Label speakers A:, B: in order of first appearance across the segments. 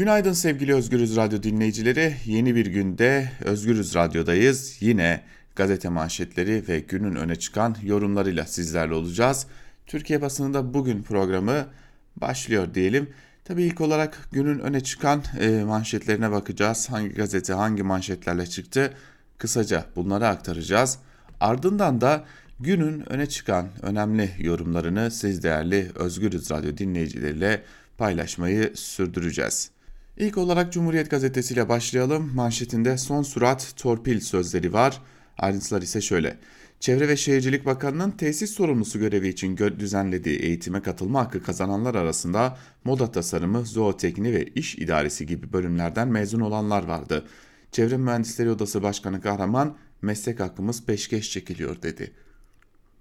A: Günaydın sevgili Özgürüz Radyo dinleyicileri. Yeni bir günde Özgürüz Radyo'dayız. Yine gazete manşetleri ve günün öne çıkan yorumlarıyla sizlerle olacağız. Türkiye basınında bugün programı başlıyor diyelim. Tabii ilk olarak günün öne çıkan e, manşetlerine bakacağız. Hangi gazete hangi manşetlerle çıktı? Kısaca bunları aktaracağız. Ardından da günün öne çıkan önemli yorumlarını siz değerli Özgürüz Radyo dinleyicileriyle paylaşmayı sürdüreceğiz. İlk olarak Cumhuriyet Gazetesi ile başlayalım. Manşetinde son surat torpil sözleri var. Ayrıntılar ise şöyle. Çevre ve Şehircilik Bakanı'nın tesis sorumlusu görevi için düzenlediği eğitime katılma hakkı kazananlar arasında moda tasarımı, zootekni ve iş idaresi gibi bölümlerden mezun olanlar vardı. Çevre Mühendisleri Odası Başkanı Kahraman, meslek hakkımız peşkeş çekiliyor dedi.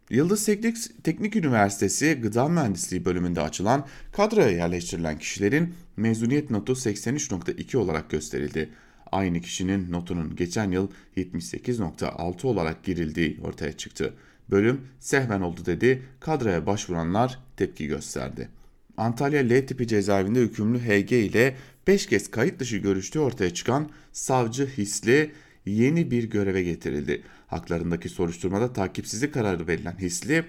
A: Yıldız Teknik, Teknik Üniversitesi Gıda Mühendisliği bölümünde açılan kadroya yerleştirilen kişilerin mezuniyet notu 83.2 olarak gösterildi. Aynı kişinin notunun geçen yıl 78.6 olarak girildiği ortaya çıktı. Bölüm sehven oldu dedi, kadroya başvuranlar tepki gösterdi. Antalya L tipi cezaevinde hükümlü HG ile 5 kez kayıt dışı görüştüğü ortaya çıkan savcı Hisli yeni bir göreve getirildi. Haklarındaki soruşturmada takipsizlik kararı verilen Hisli,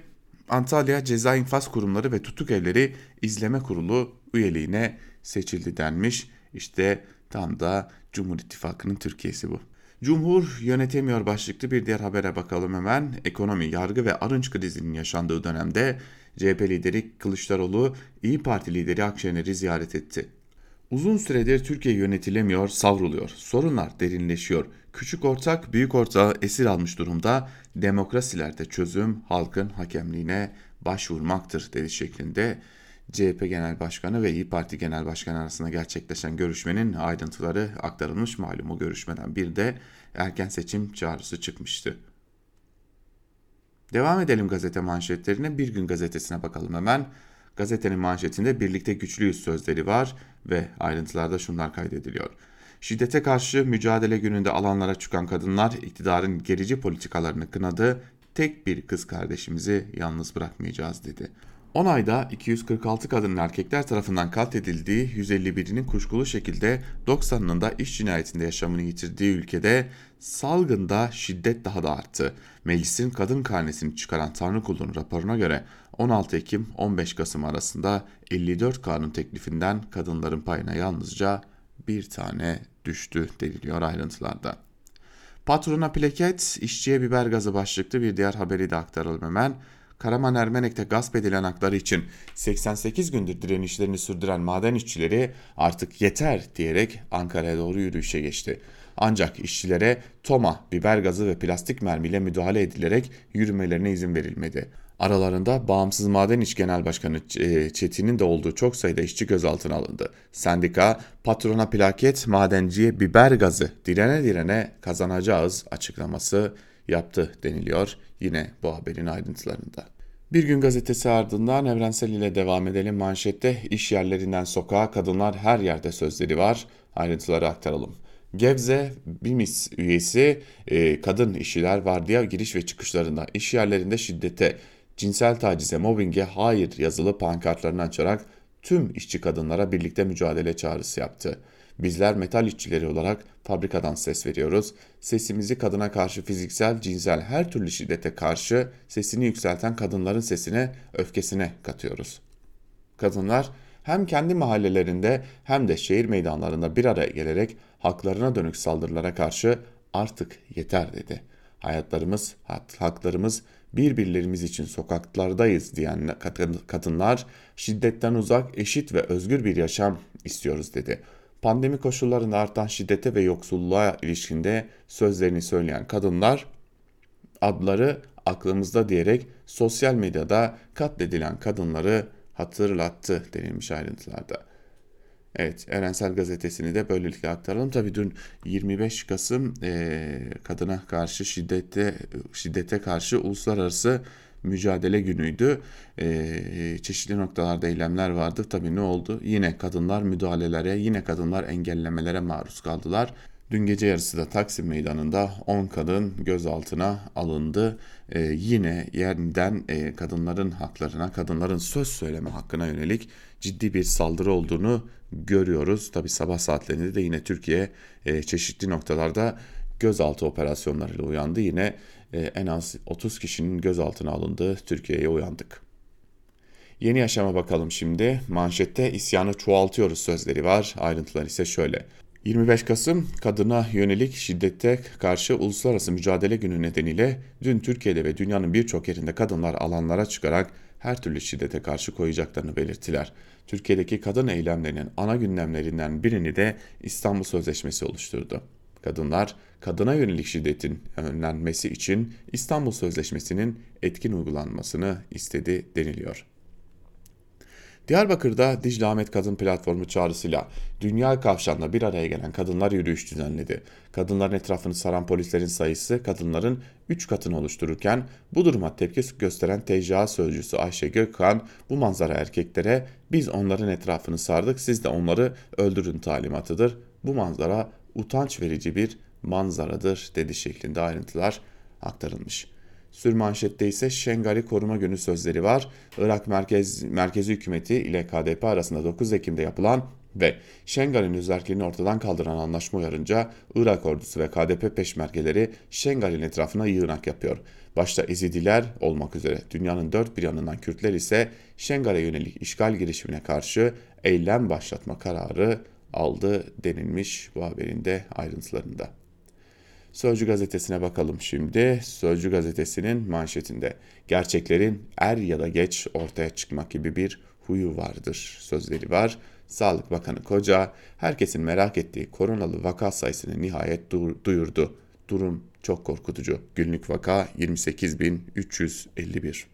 A: Antalya Ceza İnfaz Kurumları ve Tutuk Evleri İzleme Kurulu üyeliğine seçildi denmiş. İşte tam da Cumhur İttifakı'nın Türkiye'si bu. Cumhur yönetemiyor başlıklı bir diğer habere bakalım hemen. Ekonomi, yargı ve arınç krizinin yaşandığı dönemde CHP lideri Kılıçdaroğlu İyi Parti lideri Akşener'i ziyaret etti. Uzun süredir Türkiye yönetilemiyor, savruluyor. Sorunlar derinleşiyor. Küçük ortak büyük ortağı esir almış durumda. Demokrasilerde çözüm halkın hakemliğine başvurmaktır dedi şeklinde CHP Genel Başkanı ve İyi Parti Genel Başkanı arasında gerçekleşen görüşmenin ayrıntıları aktarılmış malum o görüşmeden bir de erken seçim çağrısı çıkmıştı. Devam edelim gazete manşetlerine. Bir gün gazetesine bakalım hemen. Gazetenin manşetinde birlikte güçlüyüz sözleri var ve ayrıntılarda şunlar kaydediliyor. Şiddete karşı mücadele gününde alanlara çıkan kadınlar iktidarın gerici politikalarını kınadı. Tek bir kız kardeşimizi yalnız bırakmayacağız dedi. 10 ayda 246 kadın erkekler tarafından katledildiği 151'inin kuşkulu şekilde 90'ının da iş cinayetinde yaşamını yitirdiği ülkede salgında şiddet daha da arttı. Meclisin kadın karnesini çıkaran Tanrı Kulu'nun raporuna göre 16 Ekim 15 Kasım arasında 54 kanun teklifinden kadınların payına yalnızca bir tane düştü deniliyor ayrıntılarda. Patrona plaket, işçiye biber gazı başlıklı bir diğer haberi de aktaralım hemen. Karaman Ermenek'te gasp edilen hakları için 88 gündür direnişlerini sürdüren maden işçileri artık yeter diyerek Ankara'ya doğru yürüyüşe geçti. Ancak işçilere toma, biber gazı ve plastik mermiyle müdahale edilerek yürümelerine izin verilmedi. Aralarında Bağımsız Maden İş Genel Başkanı e, Çetin'in de olduğu çok sayıda işçi gözaltına alındı. Sendika, patrona plaket, madenciye biber gazı direne direne kazanacağız açıklaması yaptı deniliyor yine bu haberin ayrıntılarında. Bir gün gazetesi ardından Evrensel ile devam edelim. Manşette iş yerlerinden sokağa kadınlar her yerde sözleri var. Ayrıntıları aktaralım. Gebze BİMİS üyesi e, kadın işçiler vardiya giriş ve çıkışlarında iş yerlerinde şiddete, cinsel tacize, mobbinge hayır yazılı pankartlarını açarak tüm işçi kadınlara birlikte mücadele çağrısı yaptı. Bizler metal işçileri olarak fabrikadan ses veriyoruz. Sesimizi kadına karşı fiziksel, cinsel her türlü şiddete karşı sesini yükselten kadınların sesine, öfkesine katıyoruz. Kadınlar hem kendi mahallelerinde hem de şehir meydanlarında bir araya gelerek haklarına dönük saldırılara karşı artık yeter dedi. Hayatlarımız, haklarımız birbirlerimiz için sokaklardayız diyen kadınlar şiddetten uzak, eşit ve özgür bir yaşam istiyoruz dedi. Pandemi koşullarında artan şiddete ve yoksulluğa ilişkinde sözlerini söyleyen kadınlar adları aklımızda diyerek sosyal medyada katledilen kadınları hatırlattı denilmiş ayrıntılarda. Evet Evrensel Gazetesi'ni de böylelikle aktaralım. Tabii dün 25 Kasım e, kadına karşı şiddete şiddete karşı uluslararası mücadele günüydü. E, çeşitli noktalarda eylemler vardı. Tabii ne oldu? Yine kadınlar müdahalelere, yine kadınlar engellemelere maruz kaldılar. Dün gece yarısı da Taksim Meydanı'nda 10 kadın gözaltına alındı. Ee, yine yeniden e, kadınların haklarına, kadınların söz söyleme hakkına yönelik ciddi bir saldırı olduğunu görüyoruz. Tabi sabah saatlerinde de yine Türkiye e, çeşitli noktalarda gözaltı operasyonlarıyla uyandı. Yine e, en az 30 kişinin gözaltına alındığı Türkiye'ye uyandık. Yeni yaşama bakalım şimdi. Manşette isyanı çoğaltıyoruz sözleri var. Ayrıntılar ise şöyle. 25 Kasım kadına yönelik şiddete karşı uluslararası mücadele günü nedeniyle dün Türkiye'de ve dünyanın birçok yerinde kadınlar alanlara çıkarak her türlü şiddete karşı koyacaklarını belirttiler. Türkiye'deki kadın eylemlerinin ana gündemlerinden birini de İstanbul Sözleşmesi oluşturdu. Kadınlar kadına yönelik şiddetin önlenmesi için İstanbul Sözleşmesi'nin etkin uygulanmasını istedi deniliyor. Diyarbakır'da Dicle Ahmet Kadın Platformu çağrısıyla dünya kavşağında bir araya gelen kadınlar yürüyüş düzenledi. Kadınların etrafını saran polislerin sayısı kadınların 3 katını oluştururken bu duruma tepki gösteren TCA sözcüsü Ayşe Gökhan bu manzara erkeklere biz onların etrafını sardık siz de onları öldürün talimatıdır. Bu manzara utanç verici bir manzaradır dedi şeklinde ayrıntılar aktarılmış. Sürmanşette ise Şengali Koruma Günü sözleri var. Irak Merkez, Merkezi Hükümeti ile KDP arasında 9 Ekim'de yapılan ve Şengal'in üzerkliğini ortadan kaldıran anlaşma uyarınca Irak ordusu ve KDP peşmergeleri Şengal'in etrafına yığınak yapıyor. Başta Ezidiler olmak üzere dünyanın dört bir yanından Kürtler ise Şengal'e yönelik işgal girişimine karşı eylem başlatma kararı aldı denilmiş bu haberin de ayrıntılarında. Sözcü gazetesine bakalım şimdi. Sözcü gazetesinin manşetinde gerçeklerin er ya da geç ortaya çıkmak gibi bir huyu vardır sözleri var. Sağlık Bakanı Koca herkesin merak ettiği koronalı vaka sayısını nihayet duyurdu. Durum çok korkutucu. Günlük vaka 28.351.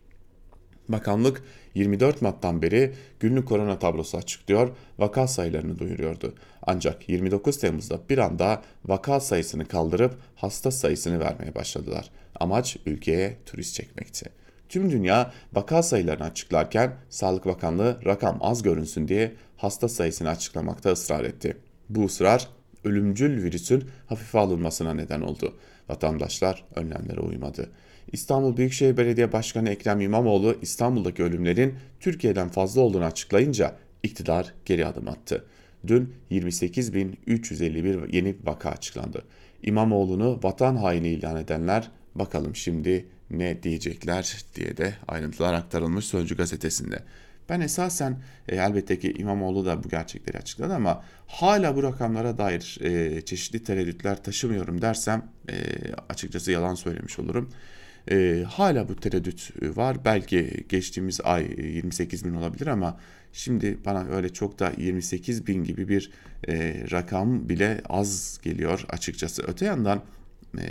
A: Bakanlık 24 Mart'tan beri günlük korona tablosu açıklıyor, vaka sayılarını duyuruyordu. Ancak 29 Temmuz'da bir anda vaka sayısını kaldırıp hasta sayısını vermeye başladılar. Amaç ülkeye turist çekmekti. Tüm dünya vaka sayılarını açıklarken Sağlık Bakanlığı rakam az görünsün diye hasta sayısını açıklamakta ısrar etti. Bu ısrar ölümcül virüsün hafife alınmasına neden oldu. Vatandaşlar önlemlere uymadı. İstanbul Büyükşehir Belediye Başkanı Ekrem İmamoğlu İstanbul'daki ölümlerin Türkiye'den fazla olduğunu açıklayınca iktidar geri adım attı. Dün 28.351 yeni vaka açıklandı. İmamoğlu'nu vatan haini ilan edenler bakalım şimdi ne diyecekler diye de ayrıntılar aktarılmış Sözcü gazetesinde. Ben esasen e, elbette ki İmamoğlu da bu gerçekleri açıkladı ama hala bu rakamlara dair e, çeşitli tereddütler taşımıyorum dersem e, açıkçası yalan söylemiş olurum. E, hala bu tereddüt var. Belki geçtiğimiz ay 28 bin olabilir ama şimdi bana öyle çok da 28 bin gibi bir e, rakam bile az geliyor açıkçası. Öte yandan e,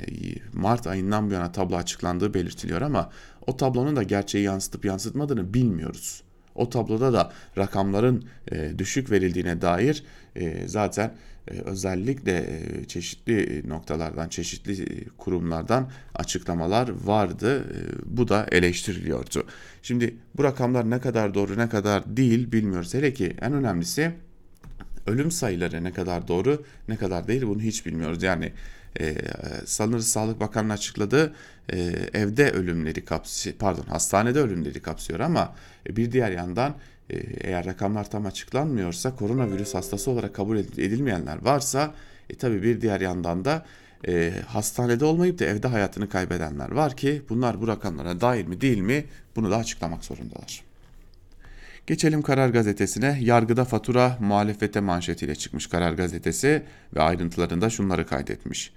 A: Mart ayından bu yana tablo açıklandığı belirtiliyor ama o tablonun da gerçeği yansıtıp yansıtmadığını bilmiyoruz. O tabloda da rakamların e, düşük verildiğine dair e, zaten e, özellikle e, çeşitli noktalardan, çeşitli e, kurumlardan açıklamalar vardı. E, bu da eleştiriliyordu. Şimdi bu rakamlar ne kadar doğru ne kadar değil bilmiyoruz. Hele ki en önemlisi ölüm sayıları ne kadar doğru ne kadar değil bunu hiç bilmiyoruz. Yani e, sanırım Sağlık Bakanı'nın açıkladığı e, evde ölümleri kapsıyor, pardon hastanede ölümleri kapsıyor ama e, bir diğer yandan e, eğer rakamlar tam açıklanmıyorsa koronavirüs hastası olarak kabul edilmeyenler varsa e, tabii bir diğer yandan da e, hastanede olmayıp da evde hayatını kaybedenler var ki bunlar bu rakamlara dahil mi değil mi bunu da açıklamak zorundalar. Geçelim Karar Gazetesi'ne. Yargıda fatura muhalefete manşetiyle çıkmış Karar Gazetesi ve ayrıntılarında şunları kaydetmiş.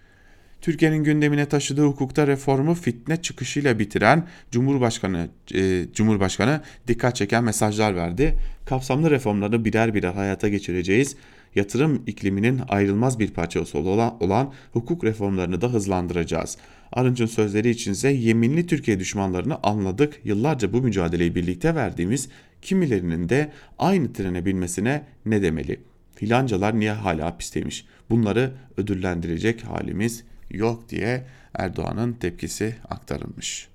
A: Türkiye'nin gündemine taşıdığı hukukta reformu fitne çıkışıyla bitiren Cumhurbaşkanı e, Cumhurbaşkanı dikkat çeken mesajlar verdi. Kapsamlı reformları birer birer hayata geçireceğiz. Yatırım ikliminin ayrılmaz bir parçası olan, olan hukuk reformlarını da hızlandıracağız. Arınç'ın sözleri içinse yeminli Türkiye düşmanlarını anladık. Yıllarca bu mücadeleyi birlikte verdiğimiz kimilerinin de aynı trene binmesine ne demeli? Filancalar niye hala hapisteymiş? Bunları ödüllendirecek halimiz yok diye Erdoğan'ın tepkisi aktarılmış.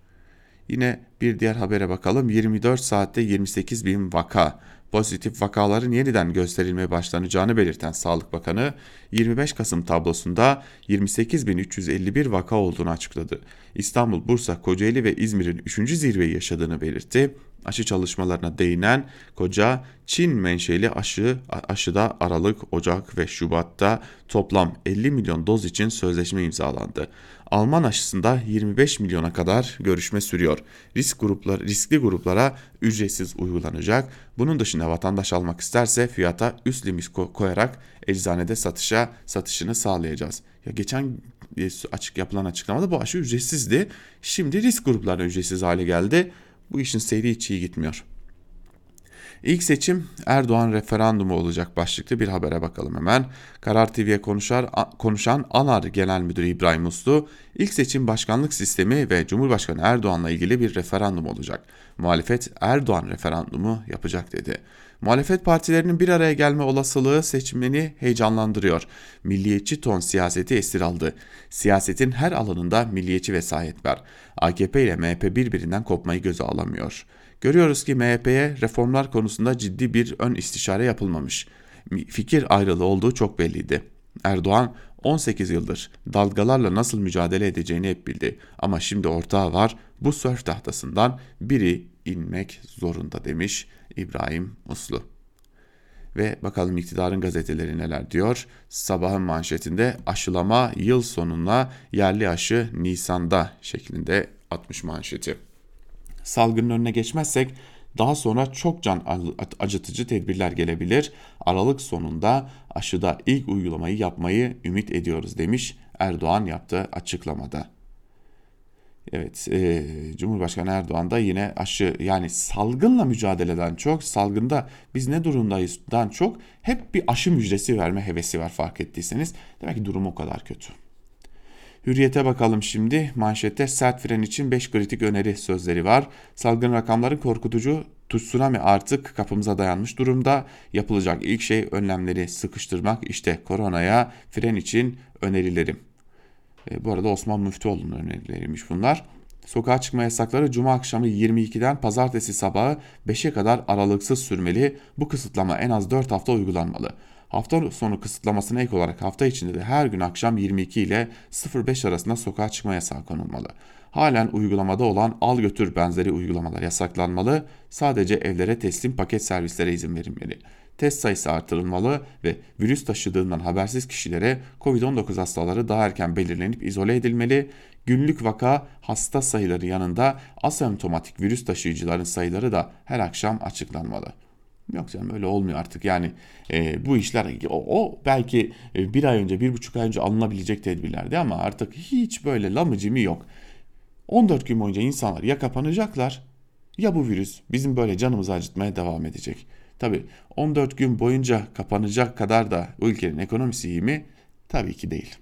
A: Yine bir diğer habere bakalım. 24 saatte 28 bin vaka. pozitif vakaların yeniden gösterilmeye başlanacağını belirten Sağlık Bakanı 25 Kasım tablosunda 28.351 vaka olduğunu açıkladı. İstanbul, Bursa, Kocaeli ve İzmir'in 3. zirveyi yaşadığını belirtti aşı çalışmalarına değinen Koca, Çin menşeli aşı aşıda Aralık, Ocak ve Şubat'ta toplam 50 milyon doz için sözleşme imzalandı. Alman aşısında 25 milyona kadar görüşme sürüyor. Risk gruplar, riskli gruplara ücretsiz uygulanacak. Bunun dışında vatandaş almak isterse fiyata üst limit koyarak eczanede satışa satışını sağlayacağız. Ya geçen e, açık yapılan açıklamada bu aşı ücretsizdi. Şimdi risk gruplarına ücretsiz hale geldi. Bu işin seyri hiç iyi gitmiyor. İlk seçim Erdoğan referandumu olacak başlıklı bir habere bakalım hemen. Karar TV'ye konuşar, konuşan ANAR Genel Müdürü İbrahim Uslu, ilk seçim başkanlık sistemi ve Cumhurbaşkanı Erdoğan'la ilgili bir referandum olacak. Muhalefet Erdoğan referandumu yapacak dedi. Muhalefet partilerinin bir araya gelme olasılığı seçmeni heyecanlandırıyor. Milliyetçi ton siyaseti esir aldı. Siyasetin her alanında milliyetçi vesayet var. AKP ile MHP birbirinden kopmayı göze alamıyor. Görüyoruz ki MHP'ye reformlar konusunda ciddi bir ön istişare yapılmamış. Fikir ayrılığı olduğu çok belliydi. Erdoğan 18 yıldır dalgalarla nasıl mücadele edeceğini hep bildi. Ama şimdi ortağı var bu sörf tahtasından biri inmek zorunda demiş İbrahim Muslu. Ve bakalım iktidarın gazeteleri neler diyor. Sabahın manşetinde aşılama yıl sonuna yerli aşı Nisan'da şeklinde atmış manşeti. Salgının önüne geçmezsek daha sonra çok can acıtıcı tedbirler gelebilir. Aralık sonunda aşıda ilk uygulamayı yapmayı ümit ediyoruz demiş Erdoğan yaptığı açıklamada. Evet, e, Cumhurbaşkanı Erdoğan da yine aşı yani salgınla mücadeleden çok, salgında biz ne durumdayızdan çok hep bir aşı müjdesi verme hevesi var fark ettiyseniz. Demek ki durum o kadar kötü. Hürriyete bakalım şimdi. Manşette sert fren için 5 kritik öneri sözleri var. Salgın rakamların korkutucu tsunami artık kapımıza dayanmış durumda. Yapılacak ilk şey önlemleri sıkıştırmak. İşte koronaya fren için önerilerim. E, bu arada Osman Müftüoğlu'nun önerileriymiş bunlar. Sokağa çıkma yasakları cuma akşamı 22'den pazartesi sabahı 5'e kadar aralıksız sürmeli. Bu kısıtlama en az 4 hafta uygulanmalı. Hafta sonu kısıtlamasına ek olarak hafta içinde de her gün akşam 22 ile 05 arasında sokağa çıkma yasağı konulmalı. Halen uygulamada olan al götür benzeri uygulamalar yasaklanmalı. Sadece evlere teslim paket servislere izin verilmeli test sayısı artırılmalı ve virüs taşıdığından habersiz kişilere COVID-19 hastaları daha erken belirlenip izole edilmeli. Günlük vaka hasta sayıları yanında asemptomatik virüs taşıyıcıların sayıları da her akşam açıklanmalı. Yok canım öyle olmuyor artık yani e, bu işler o, o belki e, bir ay önce bir buçuk ay önce alınabilecek tedbirlerdi ama artık hiç böyle lamıcımı yok. 14 gün boyunca insanlar ya kapanacaklar ya bu virüs bizim böyle canımızı acıtmaya devam edecek. Tabi 14 gün boyunca kapanacak kadar da ülkenin ekonomisi iyi mi? Tabii ki değil.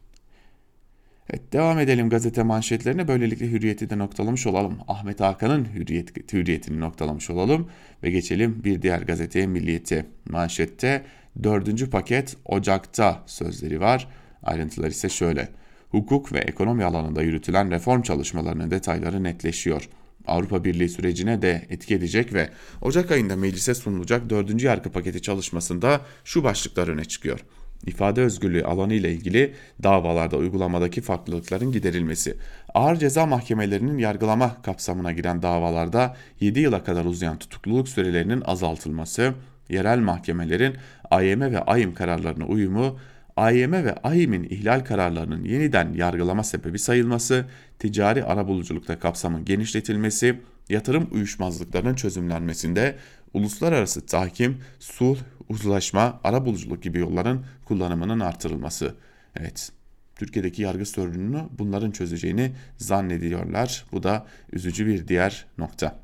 A: Evet devam edelim gazete manşetlerine. Böylelikle hürriyeti de noktalamış olalım. Ahmet Hakan'ın hürriyet, hürriyetini noktalamış olalım. Ve geçelim bir diğer gazeteye Milliyet'e. Manşette dördüncü paket Ocak'ta sözleri var. Ayrıntılar ise şöyle. Hukuk ve ekonomi alanında yürütülen reform çalışmalarının detayları netleşiyor. Avrupa Birliği sürecine de etki edecek ve Ocak ayında meclise sunulacak dördüncü yargı paketi çalışmasında şu başlıklar öne çıkıyor. İfade özgürlüğü alanı ile ilgili davalarda uygulamadaki farklılıkların giderilmesi, ağır ceza mahkemelerinin yargılama kapsamına giren davalarda 7 yıla kadar uzayan tutukluluk sürelerinin azaltılması, yerel mahkemelerin AYM ve AYM kararlarına uyumu, AYM ve AYM'in ihlal kararlarının yeniden yargılama sebebi sayılması, ticari arabuluculukta kapsamın genişletilmesi, yatırım uyuşmazlıklarının çözümlenmesinde uluslararası tahkim, sulh, uzlaşma, arabuluculuk gibi yolların kullanımının artırılması. Evet, Türkiye'deki yargı sorununu bunların çözeceğini zannediyorlar. Bu da üzücü bir diğer nokta.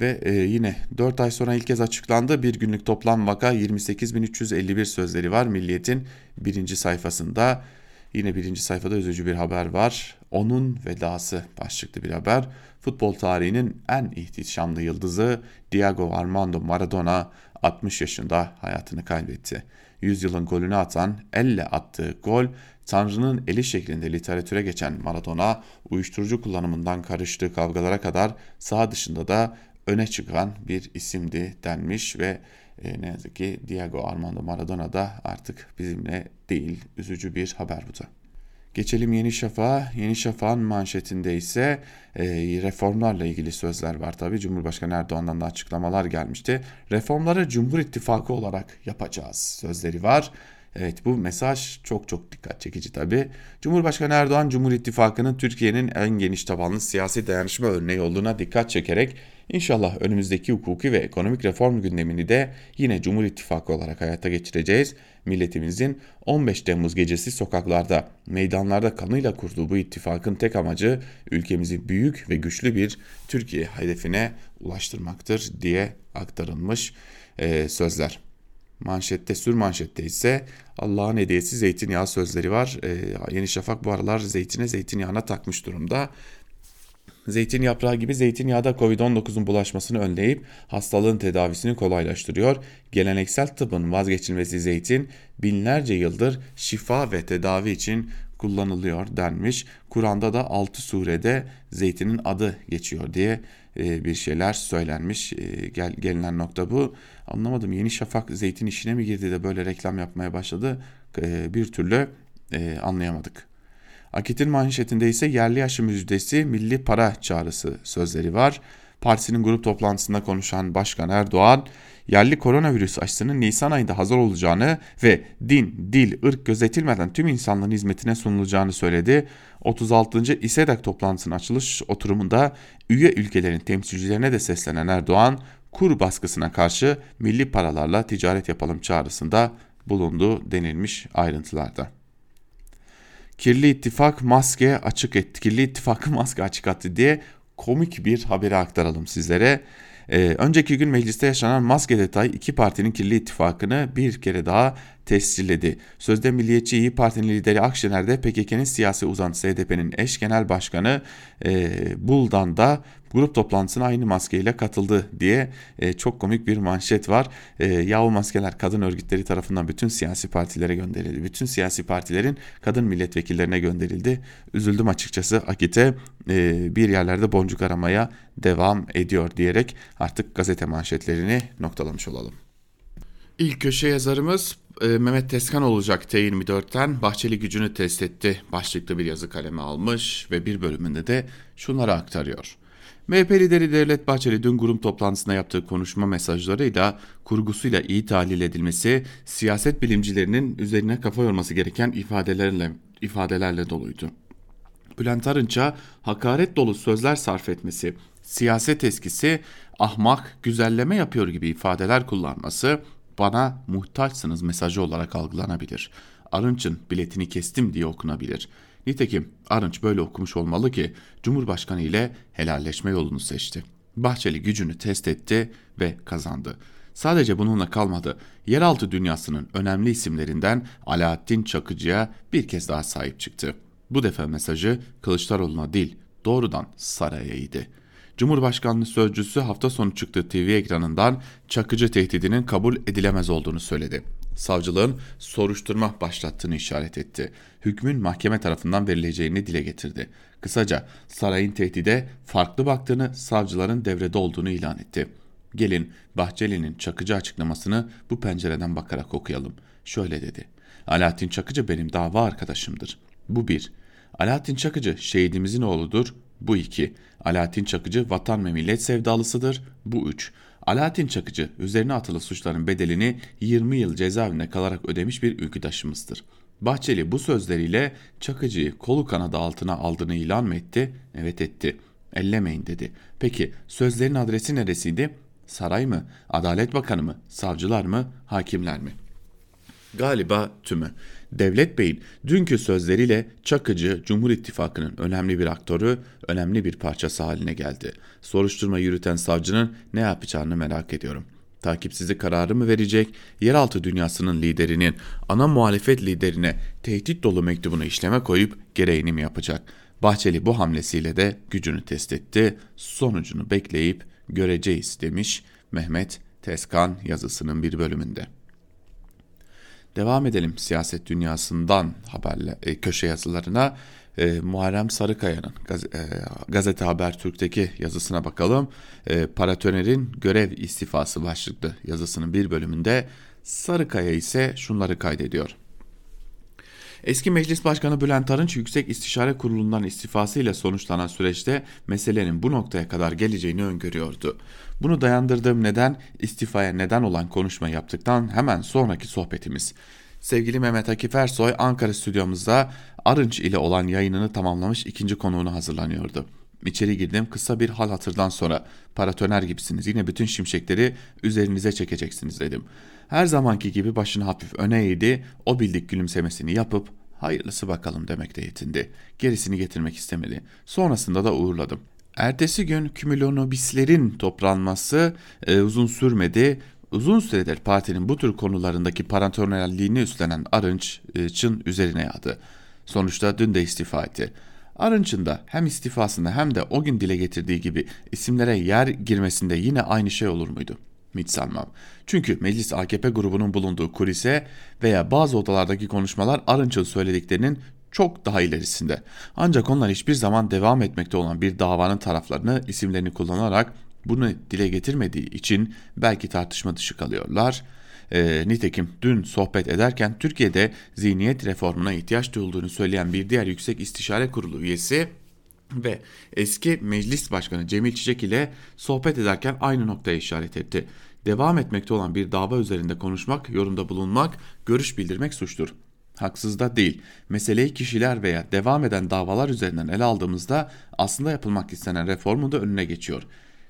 A: Ve e, yine 4 ay sonra ilk kez açıklandı. Bir günlük toplam vaka 28.351 sözleri var. Milliyet'in birinci sayfasında. Yine birinci sayfada üzücü bir haber var. Onun vedası başlıklı bir haber. Futbol tarihinin en ihtişamlı yıldızı Diego Armando Maradona 60 yaşında hayatını kaybetti. Yüzyılın golünü atan, elle attığı gol, Tanrı'nın eli şeklinde literatüre geçen Maradona, uyuşturucu kullanımından karıştığı kavgalara kadar sağ dışında da öne çıkan bir isimdi denmiş ve e, ne yazık ki Diego Armando Maradona da artık bizimle değil. Üzücü bir haber bu da. Geçelim Yeni Şafak'a. Yeni Şafak'ın manşetinde ise e, reformlarla ilgili sözler var tabi. Cumhurbaşkanı Erdoğan'dan da açıklamalar gelmişti. Reformları Cumhur İttifakı olarak yapacağız sözleri var. Evet bu mesaj çok çok dikkat çekici tabi. Cumhurbaşkanı Erdoğan Cumhur İttifakı'nın Türkiye'nin en geniş tabanlı siyasi dayanışma örneği olduğuna dikkat çekerek inşallah önümüzdeki hukuki ve ekonomik reform gündemini de yine Cumhur İttifakı olarak hayata geçireceğiz. Milletimizin 15 Temmuz gecesi sokaklarda, meydanlarda kanıyla kurduğu bu ittifakın tek amacı ülkemizi büyük ve güçlü bir Türkiye hedefine ulaştırmaktır diye aktarılmış e, sözler. Manşette sür manşette ise Allah'ın hediyesi zeytinyağı sözleri var. Ee, Yeni Şafak bu aralar zeytine zeytinyağına takmış durumda. Zeytin yaprağı gibi zeytinyağı da Covid-19'un bulaşmasını önleyip hastalığın tedavisini kolaylaştırıyor. Geleneksel tıbbın vazgeçilmezi zeytin binlerce yıldır şifa ve tedavi için kullanılıyor denmiş. Kur'an'da da 6 surede zeytinin adı geçiyor diye e, bir şeyler söylenmiş. E, gel, gelinen nokta bu. Anlamadım Yeni Şafak zeytin işine mi girdi de böyle reklam yapmaya başladı e, bir türlü anlayamadık. Akit'in manşetinde ise yerli aşı müjdesi milli para çağrısı sözleri var. Partisinin grup toplantısında konuşan Başkan Erdoğan yerli koronavirüs aşısının Nisan ayında hazır olacağını ve din, dil, ırk gözetilmeden tüm insanların hizmetine sunulacağını söyledi. 36. İSEDAK toplantısının açılış oturumunda üye ülkelerin temsilcilerine de seslenen Erdoğan, kur baskısına karşı milli paralarla ticaret yapalım çağrısında bulundu denilmiş ayrıntılarda. Kirli ittifak maske açık etti. Kirli ittifakı maske açık attı diye komik bir haberi aktaralım sizlere. Ee, önceki gün mecliste yaşanan maske detay iki partinin kirli ittifakını bir kere daha tescilledi. Sözde Milliyetçi İyi Parti'nin lideri Akşener de PKK'nın siyasi uzantısı HDP'nin eş genel başkanı e, Buldan da grup toplantısına aynı maskeyle katıldı diye e, çok komik bir manşet var. E, yahu maskeler kadın örgütleri tarafından bütün siyasi partilere gönderildi. Bütün siyasi partilerin kadın milletvekillerine gönderildi. Üzüldüm açıkçası Akit'e e, bir yerlerde boncuk aramaya devam ediyor diyerek artık gazete manşetlerini noktalamış olalım. İlk köşe yazarımız e, Mehmet Teskan olacak T24'ten Bahçeli gücünü test etti. Başlıklı bir yazı kalemi almış ve bir bölümünde de şunları aktarıyor. MHP lideri Devlet Bahçeli dün grup toplantısında yaptığı konuşma mesajlarıyla kurgusuyla iyi tahlil edilmesi, siyaset bilimcilerinin üzerine kafa yorması gereken ifadelerle ifadelerle doluydu. Bülent Arınç'a hakaret dolu sözler sarf etmesi, siyaset eskisi, ahmak, güzelleme yapıyor gibi ifadeler kullanması bana muhtaçsınız mesajı olarak algılanabilir. Arınç'ın biletini kestim diye okunabilir. Nitekim Arınç böyle okumuş olmalı ki Cumhurbaşkanı ile helalleşme yolunu seçti. Bahçeli gücünü test etti ve kazandı. Sadece bununla kalmadı. Yeraltı dünyasının önemli isimlerinden Alaaddin Çakıcı'ya bir kez daha sahip çıktı. Bu defa mesajı Kılıçdaroğlu'na değil, doğrudan saraya idi. Cumhurbaşkanlığı sözcüsü hafta sonu çıktığı TV ekranından Çakıcı tehdidinin kabul edilemez olduğunu söyledi savcılığın soruşturma başlattığını işaret etti. Hükmün mahkeme tarafından verileceğini dile getirdi. Kısaca sarayın tehdide farklı baktığını, savcıların devrede olduğunu ilan etti. Gelin Bahçeli'nin Çakıcı açıklamasını bu pencereden bakarak okuyalım. Şöyle dedi. Alaaddin Çakıcı benim dava arkadaşımdır. Bu bir. Alaaddin Çakıcı şehidimizin oğludur. Bu iki. Alaaddin Çakıcı vatan ve millet sevdalısıdır. Bu üç. Alaaddin Çakıcı üzerine atılı suçların bedelini 20 yıl cezaevinde kalarak ödemiş bir ülküdaşımızdır. Bahçeli bu sözleriyle Çakıcı'yı kolu kanadı altına aldığını ilan mı etti? Evet etti. Ellemeyin dedi. Peki sözlerin adresi neresiydi? Saray mı? Adalet Bakanı mı? Savcılar mı? Hakimler mi? Galiba tümü. Devlet Bey'in dünkü sözleriyle Çakıcı Cumhur İttifakı'nın önemli bir aktörü, önemli bir parçası haline geldi. Soruşturma yürüten savcının ne yapacağını merak ediyorum. Takipsizlik kararı mı verecek, yeraltı dünyasının liderinin ana muhalefet liderine tehdit dolu mektubunu işleme koyup gereğini mi yapacak? Bahçeli bu hamlesiyle de gücünü test etti, sonucunu bekleyip göreceğiz demiş Mehmet Teskan yazısının bir bölümünde. Devam edelim siyaset dünyasından haberle e, köşe yazılarına. e, Muharrem Sarıkaya'nın gaz, e, Gazete Habertürk'teki yazısına bakalım. E, Paratoner'in görev istifası başlıklı yazısının bir bölümünde Sarıkaya ise şunları kaydediyor. Eski Meclis Başkanı Bülent Arınç Yüksek İstişare Kurulu'ndan istifasıyla sonuçlanan süreçte meselenin bu noktaya kadar geleceğini öngörüyordu. Bunu dayandırdığım neden istifaya neden olan konuşma yaptıktan hemen sonraki sohbetimiz. Sevgili Mehmet Akif Ersoy Ankara stüdyomuzda Arınç ile olan yayınını tamamlamış ikinci konuğunu hazırlanıyordu. İçeri girdim kısa bir hal hatırdan sonra paratoner gibisiniz yine bütün şimşekleri üzerinize çekeceksiniz dedim. Her zamanki gibi başını hafif öne eğdi o bildik gülümsemesini yapıp hayırlısı bakalım demekte yetindi. Gerisini getirmek istemedi. Sonrasında da uğurladım. Ertesi gün kümülonobislerin toplanması e, uzun sürmedi. Uzun süredir partinin bu tür konularındaki paratonerliğini üstlenen Arınç'ın üzerine yağdı. Sonuçta dün de istifa etti. Arınç'ın da hem istifasında hem de o gün dile getirdiği gibi isimlere yer girmesinde yine aynı şey olur muydu? Hiç sanmam. Çünkü meclis AKP grubunun bulunduğu kulise veya bazı odalardaki konuşmalar Arınç'ın söylediklerinin çok daha ilerisinde. Ancak onlar hiçbir zaman devam etmekte olan bir davanın taraflarını isimlerini kullanarak bunu dile getirmediği için belki tartışma dışı kalıyorlar. E, nitekim dün sohbet ederken Türkiye'de zihniyet reformuna ihtiyaç duyulduğunu söyleyen bir diğer Yüksek İstişare Kurulu üyesi ve eski meclis başkanı Cemil Çiçek ile sohbet ederken aynı noktaya işaret etti. Devam etmekte olan bir dava üzerinde konuşmak, yorumda bulunmak, görüş bildirmek suçtur. Haksız da değil. Meseleyi kişiler veya devam eden davalar üzerinden ele aldığımızda aslında yapılmak istenen reformun da önüne geçiyor.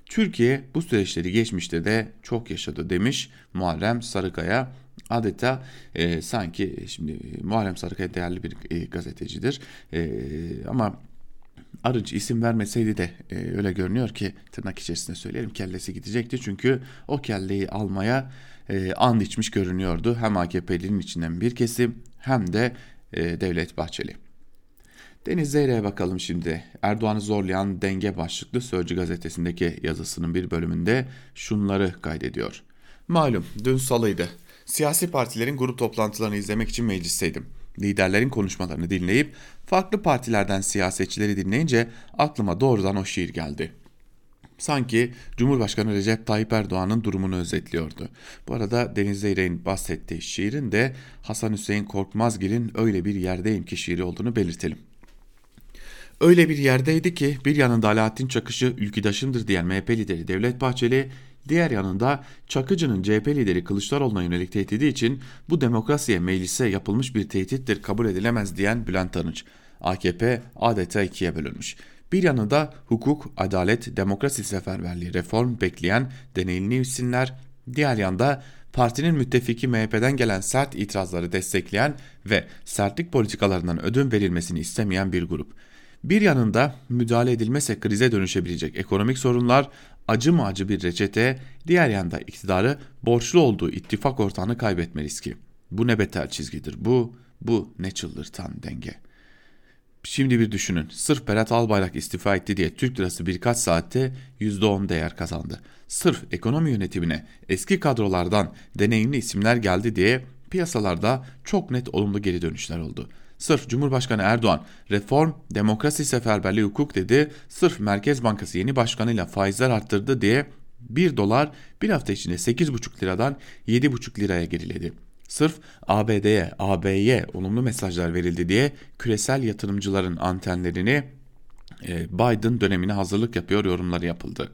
A: Türkiye bu süreçleri geçmişte de çok yaşadı demiş Muharrem Sarıkaya. Adeta e, sanki şimdi Muharrem Sarıkaya değerli bir e, gazetecidir e, ama Arıcı isim vermeseydi de e, öyle görünüyor ki tırnak içerisinde söyleyelim kellesi gidecekti. Çünkü o kelleyi almaya e, and içmiş görünüyordu. Hem AKP'linin içinden bir kesim hem de e, Devlet Bahçeli. Deniz Zeyre'ye bakalım şimdi. Erdoğan'ı zorlayan denge başlıklı Sözcü gazetesindeki yazısının bir bölümünde şunları kaydediyor. Malum dün salıydı. Siyasi partilerin grup toplantılarını izlemek için meclisteydim. Liderlerin konuşmalarını dinleyip farklı partilerden siyasetçileri dinleyince aklıma doğrudan o şiir geldi. Sanki Cumhurbaşkanı Recep Tayyip Erdoğan'ın durumunu özetliyordu. Bu arada Deniz Zeyrek'in bahsettiği şiirin de Hasan Hüseyin Korkmazgil'in öyle bir yerdeyim ki şiiri olduğunu belirtelim. Öyle bir yerdeydi ki bir yanında Alaaddin Çakışı ülküdaşımdır diyen MHP lideri Devlet Bahçeli, diğer yanında Çakıcı'nın CHP lideri Kılıçdaroğlu'na yönelik tehdidi için bu demokrasiye meclise yapılmış bir tehdittir kabul edilemez diyen Bülent Arınç. AKP adeta ikiye bölünmüş. Bir yanında hukuk, adalet, demokrasi seferberliği, reform bekleyen deneyimli isimler, diğer yanda partinin müttefiki MHP'den gelen sert itirazları destekleyen ve sertlik politikalarından ödün verilmesini istemeyen bir grup. Bir yanında müdahale edilmese krize dönüşebilecek ekonomik sorunlar, acı mı acı bir reçete, diğer yanda iktidarı borçlu olduğu ittifak ortağını kaybetme riski. Bu ne beter çizgidir bu, bu ne çıldırtan denge. Şimdi bir düşünün. Sırf Berat Albayrak istifa etti diye Türk lirası birkaç saatte %10 değer kazandı. Sırf ekonomi yönetimine eski kadrolardan deneyimli isimler geldi diye piyasalarda çok net olumlu geri dönüşler oldu. Sırf Cumhurbaşkanı Erdoğan reform, demokrasi seferberliği hukuk dedi, sırf Merkez Bankası yeni başkanıyla faizler arttırdı diye 1 dolar bir hafta içinde 8,5 liradan 7,5 liraya geriledi. Sırf ABD'ye, AB'ye olumlu mesajlar verildi diye küresel yatırımcıların antenlerini e, Biden dönemine hazırlık yapıyor yorumları yapıldı.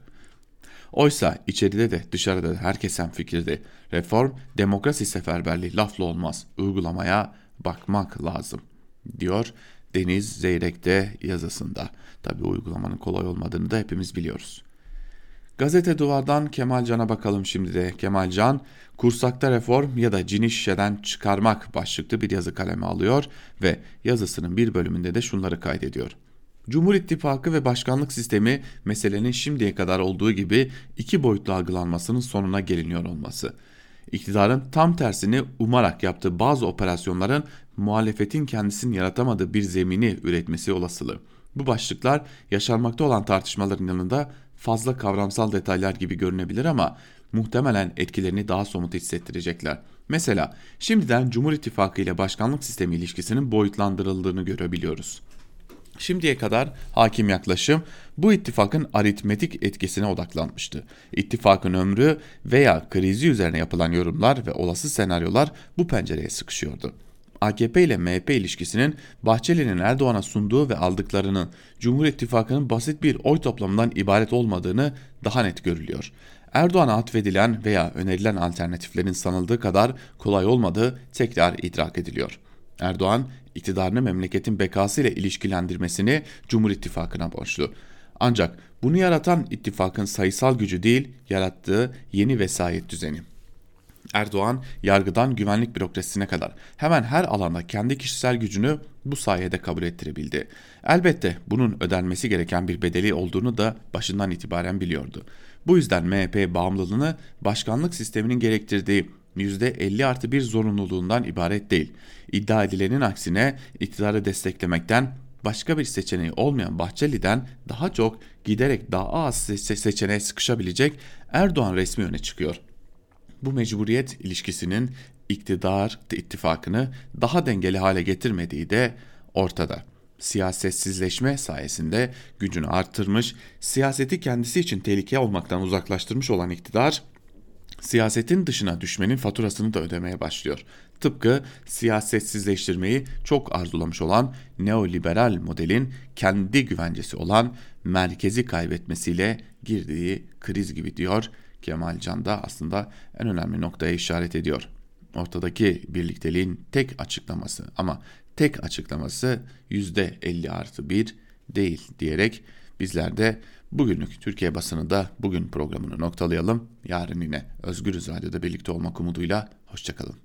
A: Oysa içeride de dışarıda da herkes fikirde. Reform, demokrasi seferberliği lafla olmaz. Uygulamaya bakmak lazım diyor Deniz Zeyrek'te yazısında. Tabi uygulamanın kolay olmadığını da hepimiz biliyoruz. Gazete Duvar'dan Kemal Can'a bakalım şimdi de. Kemal Can, kursakta reform ya da cini şişeden çıkarmak başlıklı bir yazı kaleme alıyor ve yazısının bir bölümünde de şunları kaydediyor. Cumhur İttifakı ve başkanlık sistemi meselenin şimdiye kadar olduğu gibi iki boyutlu algılanmasının sonuna geliniyor olması. İktidarın tam tersini umarak yaptığı bazı operasyonların muhalefetin kendisinin yaratamadığı bir zemini üretmesi olasılığı. Bu başlıklar yaşanmakta olan tartışmaların yanında fazla kavramsal detaylar gibi görünebilir ama muhtemelen etkilerini daha somut hissettirecekler. Mesela şimdiden Cumhur İttifakı ile başkanlık sistemi ilişkisinin boyutlandırıldığını görebiliyoruz. Şimdiye kadar hakim yaklaşım bu ittifakın aritmetik etkisine odaklanmıştı. İttifakın ömrü veya krizi üzerine yapılan yorumlar ve olası senaryolar bu pencereye sıkışıyordu. AKP ile MHP ilişkisinin Bahçeli'nin Erdoğan'a sunduğu ve aldıklarının Cumhur İttifakı'nın basit bir oy toplamından ibaret olmadığını daha net görülüyor. Erdoğan'a atfedilen veya önerilen alternatiflerin sanıldığı kadar kolay olmadığı tekrar idrak ediliyor. Erdoğan iktidarını memleketin bekası ile ilişkilendirmesini Cumhur İttifakı'na borçlu. Ancak bunu yaratan ittifakın sayısal gücü değil, yarattığı yeni vesayet düzeni. Erdoğan yargıdan güvenlik bürokrasisine kadar hemen her alanda kendi kişisel gücünü bu sayede kabul ettirebildi. Elbette bunun ödenmesi gereken bir bedeli olduğunu da başından itibaren biliyordu. Bu yüzden MHP bağımlılığını başkanlık sisteminin gerektirdiği %50 artı bir zorunluluğundan ibaret değil. İddia edilenin aksine iktidarı desteklemekten başka bir seçeneği olmayan Bahçeli'den daha çok giderek daha az seçeneğe sıkışabilecek Erdoğan resmi öne çıkıyor. Bu mecburiyet ilişkisinin iktidar ittifakını daha dengeli hale getirmediği de ortada. Siyasetsizleşme sayesinde gücünü arttırmış, siyaseti kendisi için tehlike olmaktan uzaklaştırmış olan iktidar siyasetin dışına düşmenin faturasını da ödemeye başlıyor. Tıpkı siyasetsizleştirmeyi çok arzulamış olan neoliberal modelin kendi güvencesi olan merkezi kaybetmesiyle girdiği kriz gibi diyor Kemal Can da aslında en önemli noktaya işaret ediyor. Ortadaki birlikteliğin tek açıklaması ama tek açıklaması %50 artı 1 değil diyerek bizler de bugünlük Türkiye basını da bugün programını noktalayalım. Yarın yine Özgürüz Radyo'da birlikte olmak umuduyla hoşçakalın.